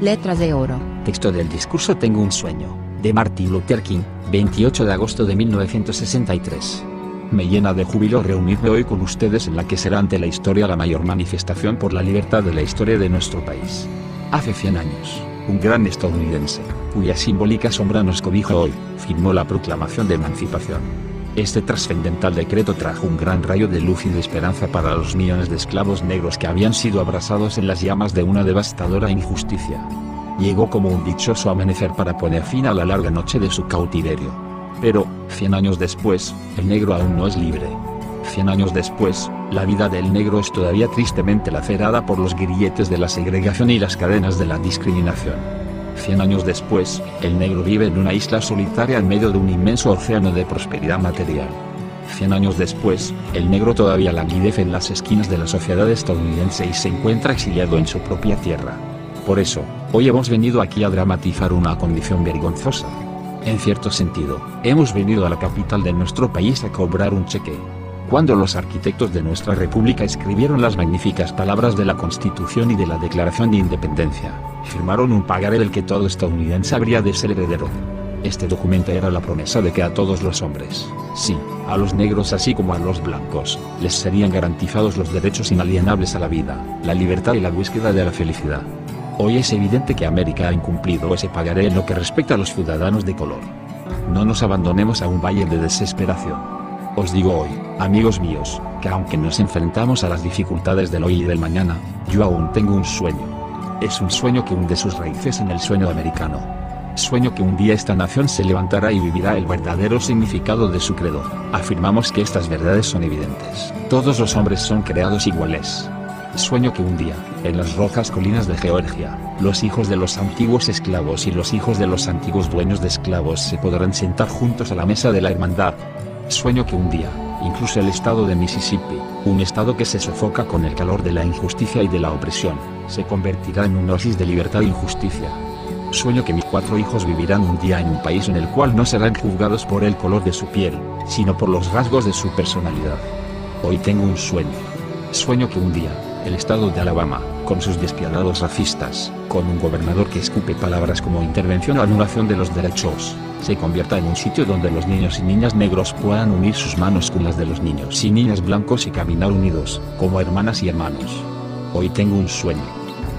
letras de oro. Texto del discurso Tengo un sueño, de Martin Luther King, 28 de agosto de 1963. Me llena de júbilo reunirme hoy con ustedes en la que será ante la historia la mayor manifestación por la libertad de la historia de nuestro país. Hace 100 años, un gran estadounidense, cuya simbólica sombra nos cobija hoy, firmó la proclamación de emancipación. Este trascendental decreto trajo un gran rayo de luz y de esperanza para los millones de esclavos negros que habían sido abrasados en las llamas de una devastadora injusticia. Llegó como un dichoso amanecer para poner fin a la larga noche de su cautiverio. Pero, cien años después, el negro aún no es libre. Cien años después, la vida del negro es todavía tristemente lacerada por los grilletes de la segregación y las cadenas de la discriminación. Cien años después, el negro vive en una isla solitaria en medio de un inmenso océano de prosperidad material. Cien años después, el negro todavía languidece en las esquinas de la sociedad estadounidense y se encuentra exiliado en su propia tierra. Por eso, hoy hemos venido aquí a dramatizar una condición vergonzosa. En cierto sentido, hemos venido a la capital de nuestro país a cobrar un cheque, cuando los arquitectos de nuestra república escribieron las magníficas palabras de la Constitución y de la Declaración de Independencia, firmaron un pagaré del que todo estadounidense habría de ser heredero. Este documento era la promesa de que a todos los hombres, sí, a los negros así como a los blancos, les serían garantizados los derechos inalienables a la vida, la libertad y la búsqueda de la felicidad. Hoy es evidente que América ha incumplido ese pagaré en lo que respecta a los ciudadanos de color. No nos abandonemos a un valle de desesperación. Os digo hoy, amigos míos, que aunque nos enfrentamos a las dificultades del hoy y del mañana, yo aún tengo un sueño. Es un sueño que hunde sus raíces en el sueño americano. Sueño que un día esta nación se levantará y vivirá el verdadero significado de su credo. Afirmamos que estas verdades son evidentes. Todos los hombres son creados iguales. Sueño que un día, en las rojas colinas de Georgia, los hijos de los antiguos esclavos y los hijos de los antiguos dueños de esclavos se podrán sentar juntos a la mesa de la hermandad, Sueño que un día, incluso el estado de Mississippi, un estado que se sofoca con el calor de la injusticia y de la opresión, se convertirá en un oasis de libertad e injusticia. Sueño que mis cuatro hijos vivirán un día en un país en el cual no serán juzgados por el color de su piel, sino por los rasgos de su personalidad. Hoy tengo un sueño. Sueño que un día, el estado de Alabama, con sus despiadados racistas, con un gobernador que escupe palabras como intervención o anulación de los derechos, se convierta en un sitio donde los niños y niñas negros puedan unir sus manos con las de los niños y niñas blancos y caminar unidos, como hermanas y hermanos. Hoy tengo un sueño.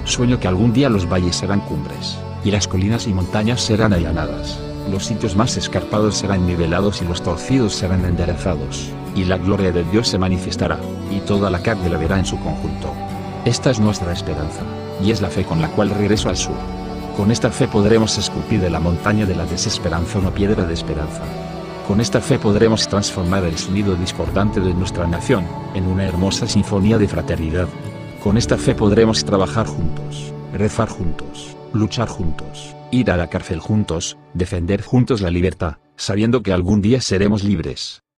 Sueño que algún día los valles serán cumbres, y las colinas y montañas serán allanadas, los sitios más escarpados serán nivelados y los torcidos serán enderezados, y la gloria de Dios se manifestará, y toda la carne la verá en su conjunto. Esta es nuestra esperanza, y es la fe con la cual regreso al sur. Con esta fe podremos esculpir de la montaña de la desesperanza una piedra de esperanza. Con esta fe podremos transformar el sonido discordante de nuestra nación, en una hermosa sinfonía de fraternidad. Con esta fe podremos trabajar juntos, rezar juntos, luchar juntos, ir a la cárcel juntos, defender juntos la libertad, sabiendo que algún día seremos libres.